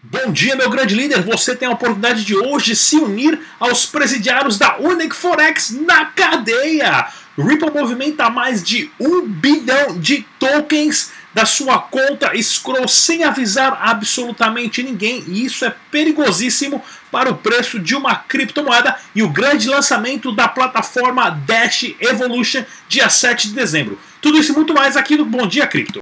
Bom dia, meu grande líder. Você tem a oportunidade de hoje se unir aos presidiários da Unic Forex na cadeia. Ripple movimenta mais de um bilhão de tokens da sua conta Scroll sem avisar absolutamente ninguém. E isso é perigosíssimo para o preço de uma criptomoeda e o grande lançamento da plataforma Dash Evolution dia 7 de dezembro. Tudo isso e muito mais aqui no Bom Dia Cripto.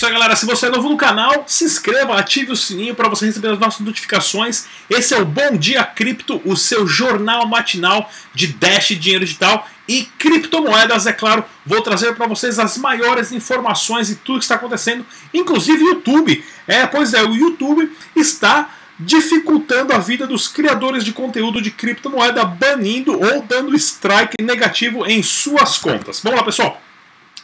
Isso aí, galera. Se você é novo no canal, se inscreva, ative o sininho para você receber as nossas notificações. Esse é o Bom Dia Cripto, o seu jornal matinal de Dash, dinheiro digital e criptomoedas, é claro. Vou trazer para vocês as maiores informações e tudo que está acontecendo, inclusive YouTube. É, pois é, o YouTube está dificultando a vida dos criadores de conteúdo de criptomoeda, banindo ou dando strike negativo em suas contas. Vamos lá, pessoal.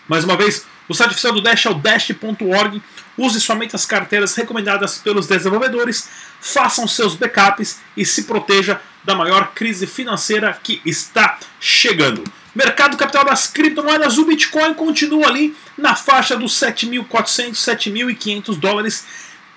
Mais uma vez, o site oficial do Dash é o dash.org. Use somente as carteiras recomendadas pelos desenvolvedores, façam seus backups e se proteja da maior crise financeira que está chegando. Mercado capital das criptomoedas, o Bitcoin continua ali na faixa dos 7.400, 7.500 dólares,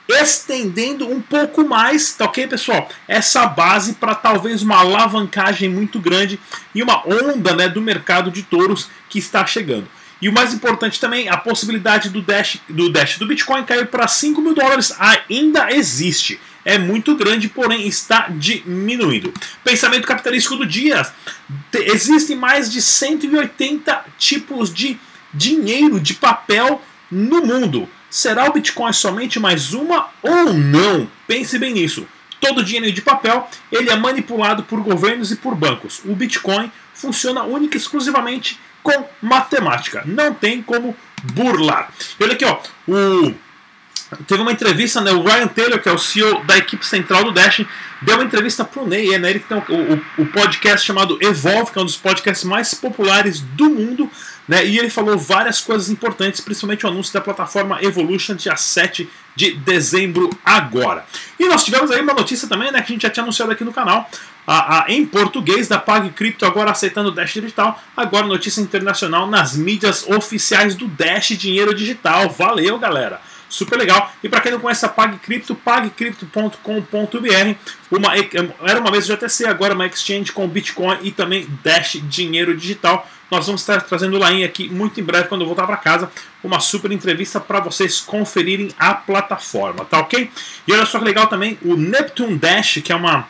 estendendo um pouco mais, tá ok, pessoal? Essa base para talvez uma alavancagem muito grande e uma onda né, do mercado de touros que está chegando. E o mais importante também, a possibilidade do Dash do, Dash, do Bitcoin cair para 5 mil dólares ainda existe. É muito grande, porém está diminuindo. Pensamento capitalístico do dia. Existem mais de 180 tipos de dinheiro, de papel no mundo. Será o Bitcoin somente mais uma ou não? Pense bem nisso. Todo dinheiro de papel ele é manipulado por governos e por bancos. O Bitcoin funciona única e exclusivamente com matemática. Não tem como burlar. Olha aqui, ó. O, teve uma entrevista, né? O Ryan Taylor, que é o CEO da equipe central do Dash, deu uma entrevista pro Ney. É, né, ele tem o, o, o podcast chamado Evolve, que é um dos podcasts mais populares do mundo. Né, e ele falou várias coisas importantes, principalmente o anúncio da plataforma Evolution dia 7 de dezembro agora. E nós tivemos aí uma notícia também, né, que a gente já tinha anunciado aqui no canal, a, a, em português da Pag Crypto agora aceitando o Dash Digital. Agora notícia internacional nas mídias oficiais do Dash Dinheiro Digital. Valeu, galera! Super legal. E para quem não conhece a PagCrypto, pagcrypto.com.br, uma, era uma vez JTC, agora uma exchange com Bitcoin e também Dash Dinheiro Digital. Nós vamos estar trazendo lá aqui muito em breve, quando eu voltar para casa, uma super entrevista para vocês conferirem a plataforma, tá ok? E olha só que legal também, o Neptune Dash, que é uma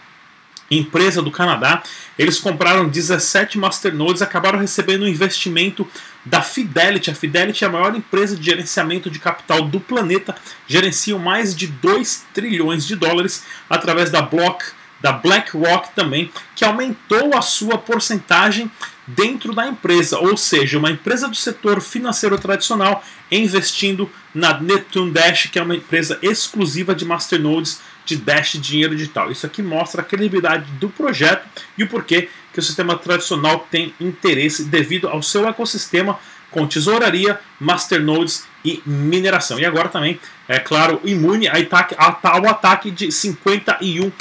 empresa do Canadá. Eles compraram 17 masternodes, acabaram recebendo um investimento da Fidelity. A Fidelity é a maior empresa de gerenciamento de capital do planeta, gerenciam mais de 2 trilhões de dólares através da Block, da BlackRock também, que aumentou a sua porcentagem dentro da empresa, ou seja, uma empresa do setor financeiro tradicional investindo na Neptune Dash, que é uma empresa exclusiva de masternodes de Dash dinheiro digital. Isso aqui mostra a credibilidade do projeto e o porquê que o sistema tradicional tem interesse devido ao seu ecossistema com tesouraria, masternodes e mineração. E agora também, é claro, imune ao ataque de 51%.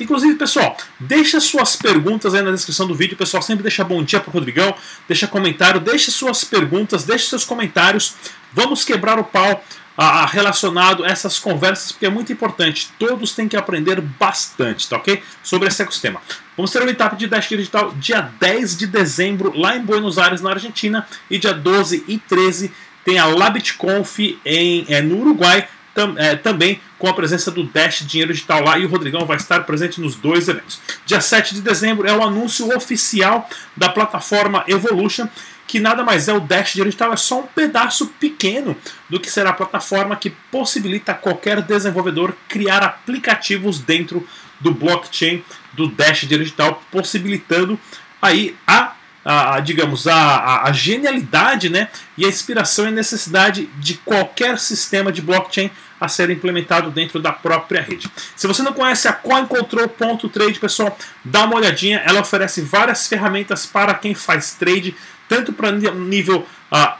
Inclusive, pessoal, deixa suas perguntas aí na descrição do vídeo. Pessoal, sempre deixa bom dia para o Rodrigão, deixa comentário, deixa suas perguntas, deixa seus comentários. Vamos quebrar o pau a, relacionado a essas conversas, porque é muito importante. Todos têm que aprender bastante, tá ok? Sobre esse ecossistema. Vamos ter uma etapa de Dash Digital dia 10 de dezembro, lá em Buenos Aires, na Argentina, e dia 12 e 13 tem a LabitConf em, é, no Uruguai, tam, é, também com a presença do Dash Dinheiro Digital lá, e o Rodrigão vai estar presente nos dois eventos. Dia 7 de dezembro é o anúncio oficial da plataforma Evolution, que nada mais é o Dash Digital, é só um pedaço pequeno do que será a plataforma que possibilita qualquer desenvolvedor criar aplicativos dentro do blockchain do Dash Digital, possibilitando aí a, a, a digamos, a, a, genialidade né, e a inspiração e necessidade de qualquer sistema de blockchain a ser implementado dentro da própria rede. Se você não conhece a CoinControl.trade, pessoal, dá uma olhadinha. Ela oferece várias ferramentas para quem faz trade tanto para nível ah,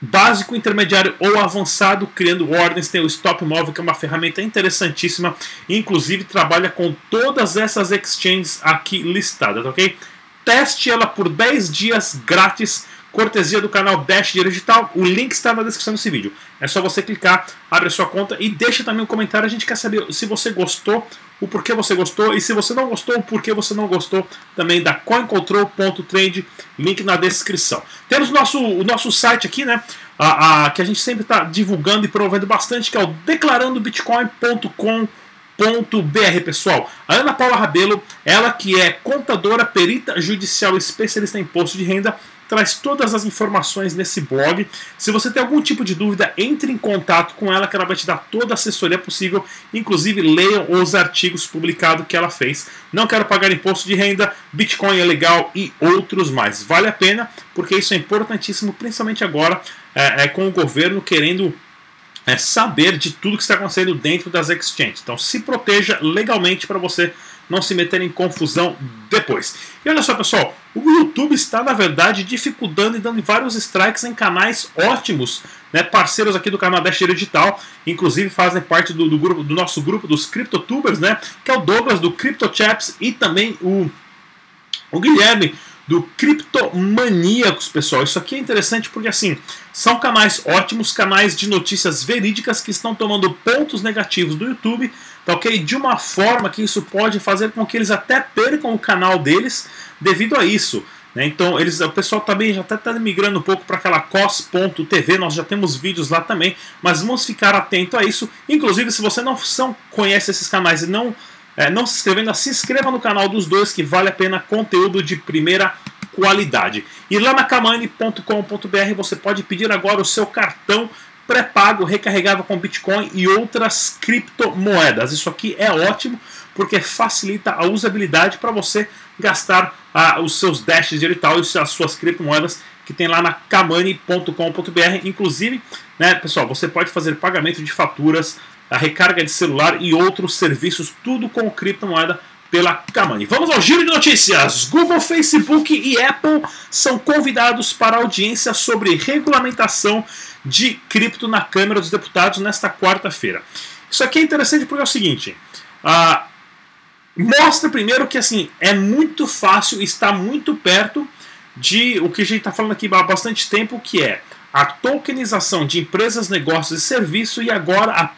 básico, intermediário ou avançado, criando ordens. Tem o Stop Móvel, que é uma ferramenta interessantíssima, inclusive trabalha com todas essas exchanges aqui listadas, ok? Teste ela por 10 dias grátis cortesia do canal Dash Dinheiro Digital. O link está na descrição desse vídeo. É só você clicar, abre a sua conta e deixa também um comentário. A gente quer saber se você gostou, o porquê você gostou e se você não gostou, o porquê você não gostou também da CoinControl.trade, link na descrição. Temos o nosso, o nosso site aqui, né? A, a, que a gente sempre está divulgando e promovendo bastante, que é o declarandobitcoin.com br pessoal. A Ana Paula Rabelo, ela que é contadora, perita judicial especialista em imposto de renda, traz todas as informações nesse blog. Se você tem algum tipo de dúvida, entre em contato com ela que ela vai te dar toda a assessoria possível, inclusive leiam os artigos publicados que ela fez. Não quero pagar imposto de renda, Bitcoin é legal e outros mais. Vale a pena porque isso é importantíssimo, principalmente agora é, é com o governo querendo é, saber de tudo que está acontecendo dentro das exchanges. Então se proteja legalmente para você não se meter em confusão depois. E olha só, pessoal, o YouTube está, na verdade, dificultando e dando vários strikes em canais ótimos, né, parceiros aqui do canal Dash Digital, inclusive fazem parte do, do, grupo, do nosso grupo dos CryptoTubers, né, que é o Douglas do CryptoChaps e também o, o Guilherme do Criptomaníacos, pessoal. Isso aqui é interessante porque assim, são canais ótimos, canais de notícias verídicas que estão tomando pontos negativos do YouTube, tá ok? De uma forma que isso pode fazer com que eles até percam o canal deles devido a isso. Né? Então eles, o pessoal também já está tá migrando um pouco para aquela cos.tv, nós já temos vídeos lá também, mas vamos ficar atento a isso. Inclusive, se você não são, conhece esses canais e não é, não se inscrevendo, se inscreva no canal dos dois que vale a pena conteúdo de primeira qualidade. E lá na kamani.com.br você pode pedir agora o seu cartão pré-pago recarregável com Bitcoin e outras criptomoedas. Isso aqui é ótimo porque facilita a usabilidade para você gastar ah, os seus dashes de e tal e as suas criptomoedas que tem lá na kamani.com.br. Inclusive, né, pessoal, você pode fazer pagamento de faturas, a recarga de celular e outros serviços, tudo com criptomoeda pela Kamani. Vamos ao giro de notícias. Google, Facebook e Apple são convidados para audiência sobre regulamentação de cripto na Câmara dos Deputados nesta quarta-feira. Isso aqui é interessante porque é o seguinte: ah, mostra primeiro que assim é muito fácil, está muito perto de o que a gente está falando aqui há bastante tempo, que é a tokenização de empresas, negócios e serviços e agora a,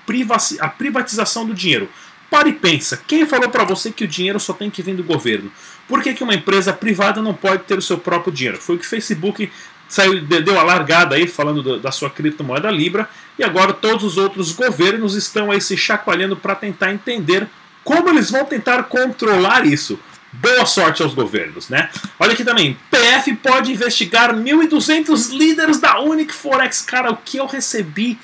a privatização do dinheiro. Pare e pensa, quem falou para você que o dinheiro só tem que vir do governo? Por que, que uma empresa privada não pode ter o seu próprio dinheiro? Foi o que o Facebook saiu, deu a largada aí falando do, da sua criptomoeda Libra e agora todos os outros governos estão aí se chacoalhando para tentar entender como eles vão tentar controlar isso. Boa sorte aos governos, né? Olha aqui também. PF pode investigar 1.200 líderes da Unic Forex. Cara, o que eu recebi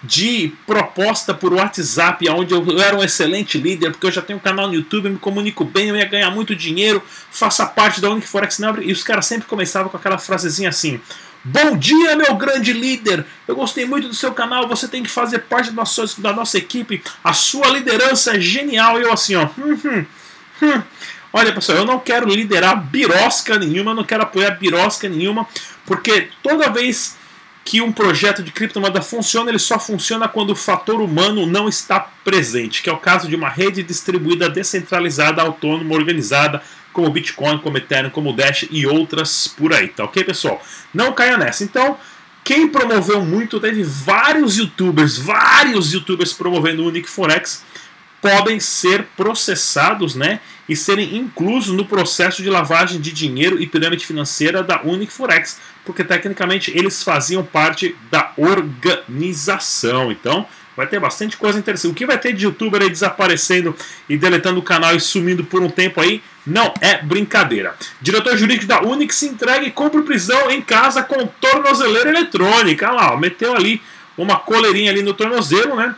de proposta por WhatsApp, onde eu, era um excelente líder, porque eu já tenho um canal no YouTube, me comunico bem, eu ia ganhar muito dinheiro, faça parte da Unic Forex Number. E os caras sempre começavam com aquela frasezinha assim: Bom dia, meu grande líder! Eu gostei muito do seu canal, você tem que fazer parte da nossa, da nossa equipe, a sua liderança é genial. E eu assim, ó. Hum, hum, hum. Olha, pessoal, eu não quero liderar birosca nenhuma, não quero apoiar birosca nenhuma, porque toda vez que um projeto de criptomoeda funciona, ele só funciona quando o fator humano não está presente, que é o caso de uma rede distribuída, descentralizada, autônoma, organizada, como Bitcoin, como Ethereum, como Dash e outras por aí, tá ok, pessoal? Não caia nessa. Então, quem promoveu muito, teve vários youtubers, vários youtubers promovendo o Unique Forex, podem ser processados né, e serem inclusos no processo de lavagem de dinheiro e pirâmide financeira da Unic Forex, porque tecnicamente eles faziam parte da organização. Então, vai ter bastante coisa interessante. O que vai ter de youtuber aí desaparecendo e deletando o canal e sumindo por um tempo aí, não é brincadeira. Diretor jurídico da Unix se entrega e cumpre prisão em casa com tornozeleira eletrônica. Olha lá, meteu ali uma coleirinha ali no tornozelo, né?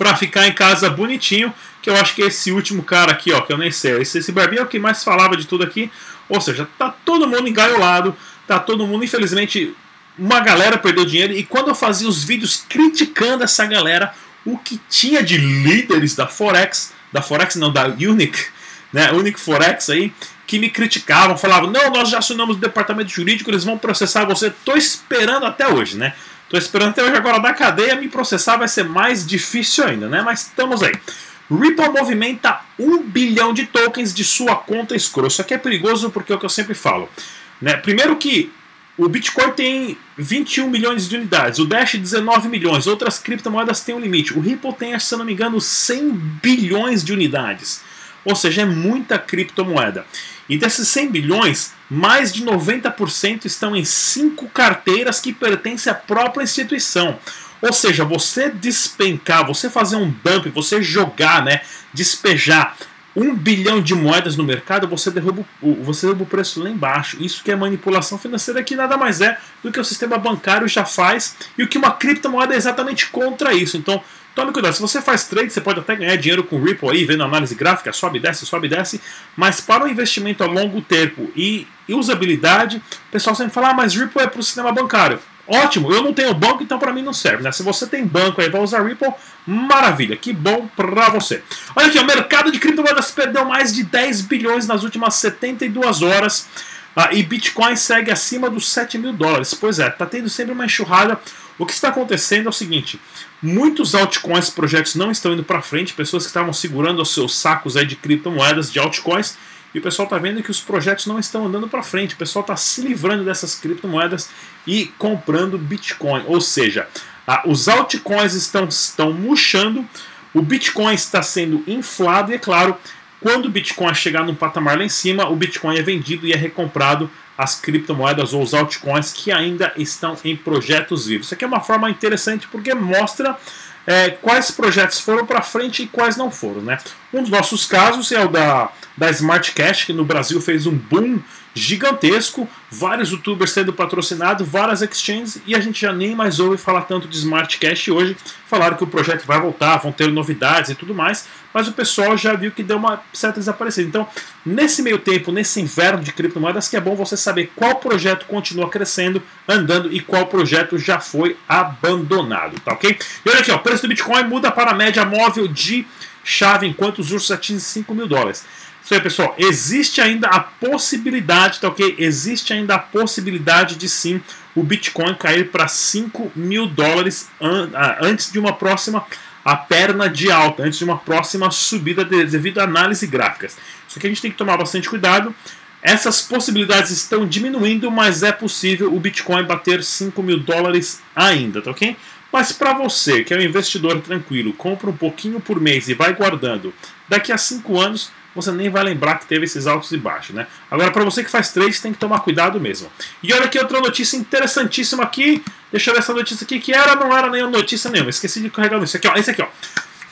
Para ficar em casa bonitinho, que eu acho que é esse último cara aqui, ó, que eu nem sei. Esse, esse Barbinho é o que mais falava de tudo aqui. Ou seja, tá todo mundo engaiolado, tá todo mundo, infelizmente, uma galera perdeu dinheiro. E quando eu fazia os vídeos criticando essa galera, o que tinha de líderes da Forex, da Forex não, da Unic, né, Unic Forex aí, que me criticavam, falavam: não, nós já acionamos o departamento jurídico, eles vão processar você. Tô esperando até hoje, né? Tô esperando até hoje. Agora, da cadeia, me processar vai ser mais difícil ainda, né? Mas estamos aí. Ripple movimenta 1 bilhão de tokens de sua conta escura. Isso aqui é perigoso porque é o que eu sempre falo. Né? Primeiro que o Bitcoin tem 21 milhões de unidades, o Dash 19 milhões, outras criptomoedas têm um limite. O Ripple tem, se não me engano, 100 bilhões de unidades. Ou seja, é muita criptomoeda. E desses 100 bilhões, mais de 90% estão em cinco carteiras que pertencem à própria instituição. Ou seja, você despencar, você fazer um dump, você jogar, né, despejar um bilhão de moedas no mercado, você derruba, você derruba o preço lá embaixo. Isso que é manipulação financeira, que nada mais é do que o sistema bancário já faz e o que uma criptomoeda é exatamente contra isso. Então, tome cuidado. Se você faz trade, você pode até ganhar dinheiro com Ripple aí, vendo análise gráfica, sobe e desce, sobe e desce, mas para o investimento a longo termo e usabilidade, o pessoal sempre fala, ah, mas Ripple é para o sistema bancário. Ótimo, eu não tenho banco, então para mim não serve. Né? Se você tem banco aí vai usar Ripple, maravilha, que bom para você. Olha aqui, o mercado de criptomoedas perdeu mais de 10 bilhões nas últimas 72 horas. Ah, e Bitcoin segue acima dos 7 mil dólares. Pois é, tá tendo sempre uma enxurrada. O que está acontecendo é o seguinte: muitos altcoins projetos não estão indo para frente, pessoas que estavam segurando os seus sacos aí de criptomoedas, de altcoins, e o pessoal está vendo que os projetos não estão andando para frente. O pessoal está se livrando dessas criptomoedas e comprando Bitcoin. Ou seja, os altcoins estão, estão murchando, o Bitcoin está sendo inflado e, é claro, quando o Bitcoin chegar num patamar lá em cima, o Bitcoin é vendido e é recomprado as criptomoedas ou os altcoins que ainda estão em projetos vivos. Isso aqui é uma forma interessante porque mostra é, quais projetos foram para frente e quais não foram. Né? Um dos nossos casos é o da, da Smart Cash, que no Brasil fez um boom gigantesco, vários youtubers sendo patrocinados, várias exchanges, e a gente já nem mais ouve falar tanto de Smart Cash hoje. Falaram que o projeto vai voltar, vão ter novidades e tudo mais, mas o pessoal já viu que deu uma certa desaparecida. Então, nesse meio tempo, nesse inverno de criptomoedas, que é bom você saber qual projeto continua crescendo, andando e qual projeto já foi abandonado, tá ok? E olha aqui, ó, o preço do Bitcoin muda para a média móvel de chave enquanto os ursos atingem 5 mil dólares. Isso aí, pessoal. Existe ainda a possibilidade, tá ok? Existe ainda a possibilidade de sim o Bitcoin cair para 5 mil dólares an antes de uma próxima a perna de alta, antes de uma próxima subida de, devido a análise gráficas. Isso aqui a gente tem que tomar bastante cuidado. Essas possibilidades estão diminuindo, mas é possível o Bitcoin bater 5 mil dólares ainda, tá ok? Mas para você que é um investidor tranquilo, compra um pouquinho por mês e vai guardando, daqui a 5 anos você nem vai lembrar que teve esses altos e baixos, né? Agora, para você que faz trade, tem que tomar cuidado mesmo. E olha aqui outra notícia interessantíssima aqui. Deixa eu ver essa notícia aqui, que era, não era nenhuma notícia nenhuma. Esqueci de carregar isso aqui, ó. Esse aqui, ó.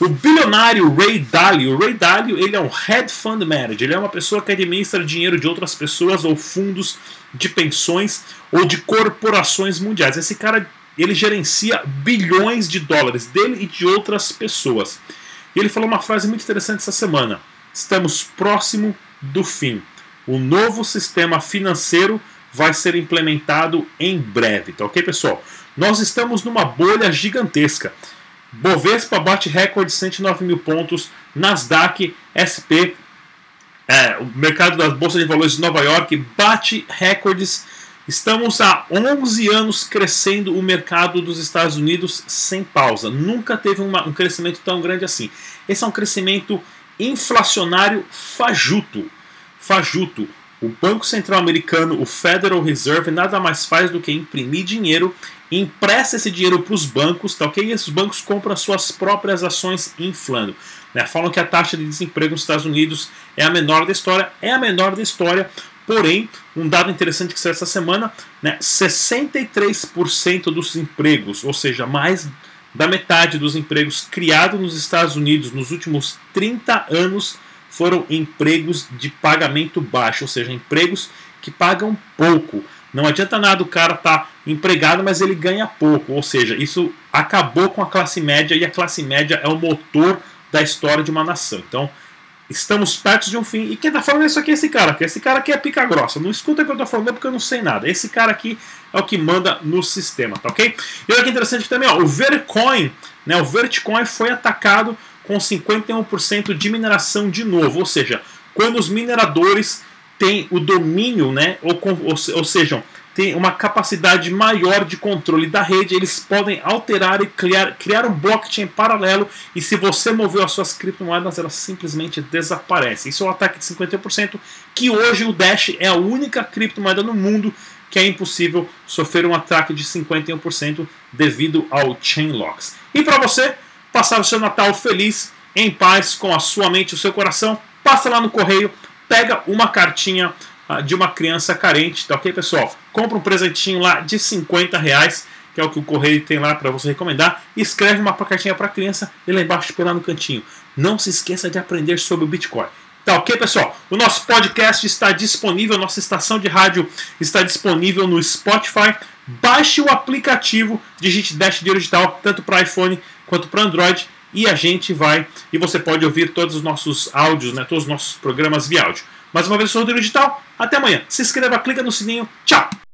O bilionário Ray Dalio, o Ray Dalio, ele é um head fund manager, ele é uma pessoa que administra dinheiro de outras pessoas ou fundos de pensões ou de corporações mundiais. Esse cara, ele gerencia bilhões de dólares dele e de outras pessoas. E ele falou uma frase muito interessante essa semana estamos próximo do fim. O novo sistema financeiro vai ser implementado em breve, tá ok, pessoal? Nós estamos numa bolha gigantesca. Bovespa bate recorde de 109 mil pontos, Nasdaq, SP, é, o mercado das bolsas de valores de Nova York bate recordes. Estamos há 11 anos crescendo o mercado dos Estados Unidos sem pausa. Nunca teve uma, um crescimento tão grande assim. Esse é um crescimento inflacionário fajuto. Fajuto. O Banco Central Americano, o Federal Reserve, nada mais faz do que imprimir dinheiro, empresta esse dinheiro para os bancos, tá ok? E esses bancos compram as suas próprias ações inflando. Né? Falam que a taxa de desemprego nos Estados Unidos é a menor da história, é a menor da história, porém, um dado interessante que saiu essa semana, né? 63% dos empregos, ou seja, mais da metade dos empregos criados nos Estados Unidos nos últimos 30 anos foram empregos de pagamento baixo, ou seja, empregos que pagam pouco. Não adianta nada o cara estar tá empregado, mas ele ganha pouco. Ou seja, isso acabou com a classe média e a classe média é o motor da história de uma nação. Então, estamos perto de um fim. E quem está falando isso aqui é esse cara, que esse cara aqui é pica grossa. Não escuta o que eu estou falando porque eu não sei nada. Esse cara aqui é o que manda no sistema, tá ok? E olha que interessante também, ó, o Vercoin, né, o Vertcoin foi atacado com 51% de mineração de novo, ou seja, quando os mineradores tem o domínio, né? Ou, ou, ou seja, tem uma capacidade maior de controle da rede, eles podem alterar e criar, criar um blockchain paralelo e se você mover as suas criptomoedas, elas simplesmente desaparecem. Isso é um ataque de 51%, que hoje o Dash é a única criptomoeda no mundo que é impossível sofrer um ataque de 51% devido ao chain locks. E para você passar o seu Natal feliz, em paz, com a sua mente e o seu coração, passa lá no correio, pega uma cartinha ah, de uma criança carente, tá ok, pessoal? Compra um presentinho lá de 50 reais, que é o que o correio tem lá para você recomendar, escreve uma cartinha para criança e lá embaixo lá no cantinho. Não se esqueça de aprender sobre o Bitcoin. Tá ok, pessoal? O nosso podcast está disponível, nossa estação de rádio está disponível no Spotify. Baixe o aplicativo Digite Dash Digital, tanto para iPhone quanto para Android, e a gente vai. E você pode ouvir todos os nossos áudios, né, todos os nossos programas via áudio. Mais uma vez, eu sou o Rodrigo Digital. Até amanhã. Se inscreva, clica no sininho. Tchau!